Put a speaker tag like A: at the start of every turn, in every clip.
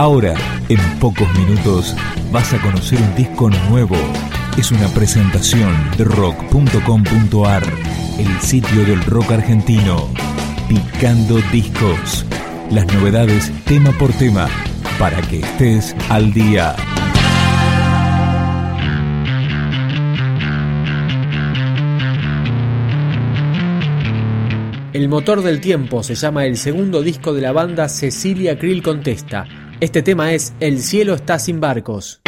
A: Ahora, en pocos minutos, vas a conocer un disco nuevo. Es una presentación de rock.com.ar, el sitio del rock argentino. Picando discos. Las novedades tema por tema, para que estés al día.
B: El motor del tiempo se llama el segundo disco de la banda Cecilia Krill Contesta. Este tema es El cielo está sin barcos.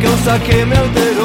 C: La causa que me alteró.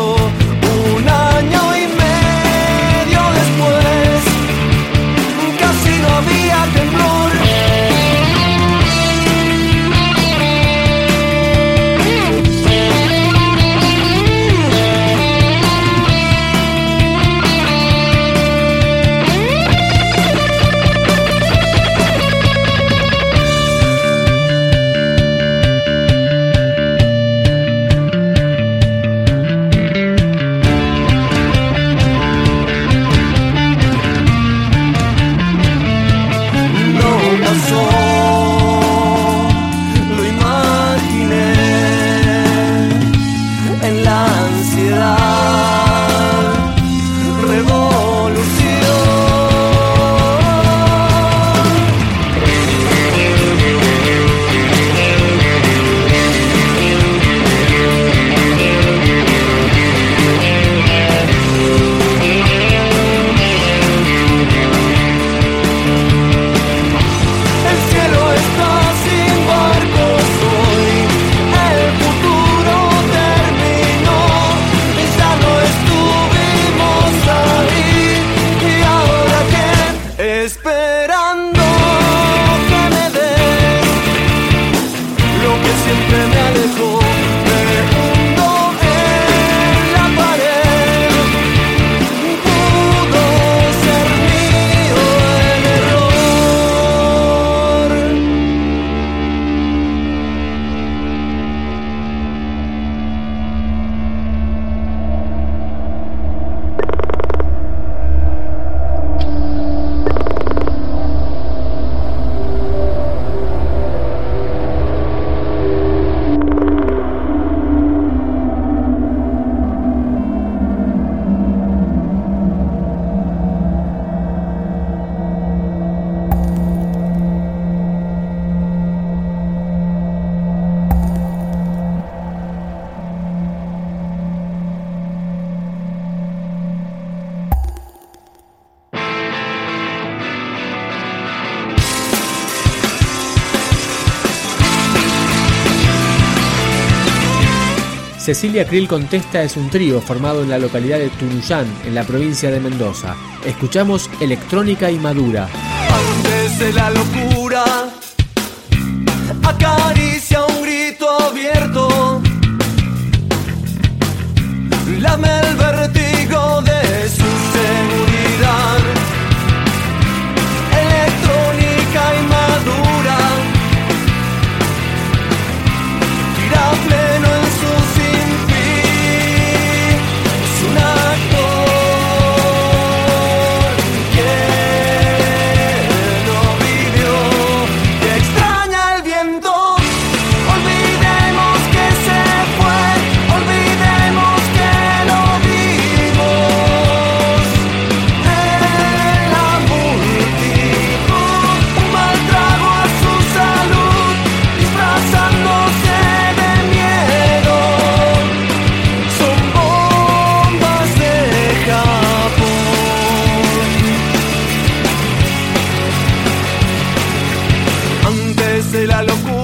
B: Cecilia Krill Contesta es un trío formado en la localidad de Tunuyán, en la provincia de Mendoza. Escuchamos Electrónica y Madura.
C: La locura, un grito abierto. de
D: la locura.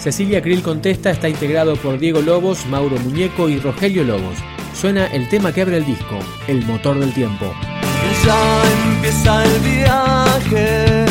B: Cecilia Krill Contesta está integrado por Diego Lobos, Mauro Muñeco y Rogelio Lobos. Suena el tema que abre el disco, El motor del tiempo.
C: Ya empieza el viaje,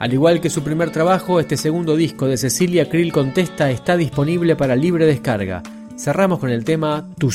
B: Al igual que su primer trabajo, este segundo disco de Cecilia Krill Contesta está disponible para libre descarga. Cerramos con el tema Tu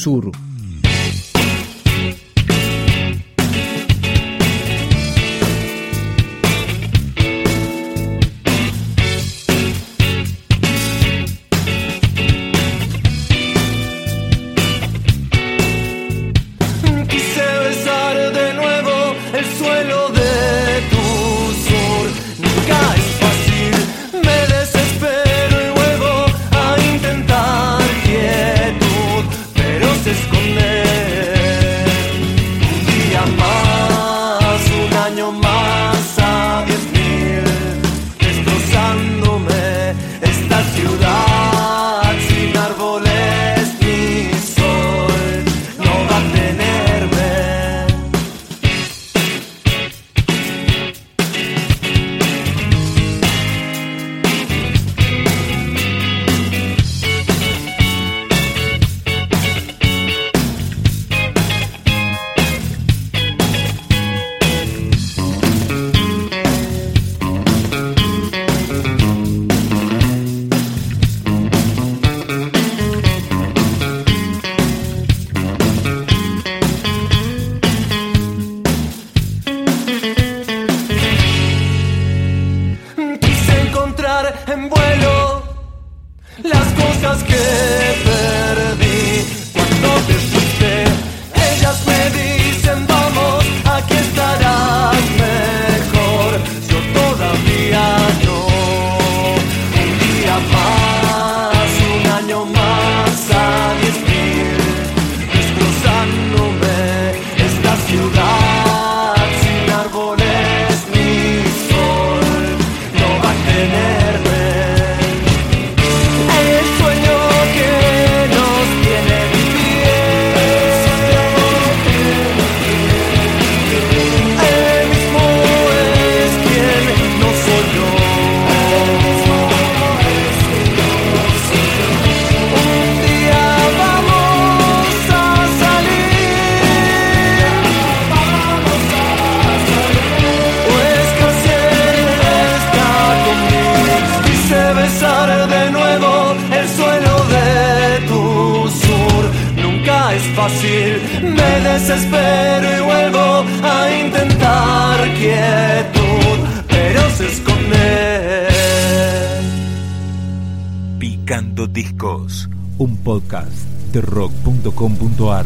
A: Picando Discos, un podcast de rock.com.ar.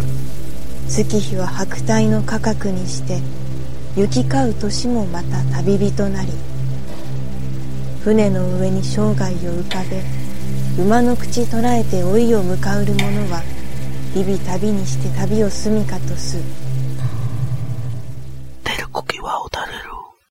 E: 月日は白帯の価格にして行き交う年もまた旅人なり船の上に生涯を浮かべ馬の口捉えて老いを迎うる者は日々旅にして旅を住みかとす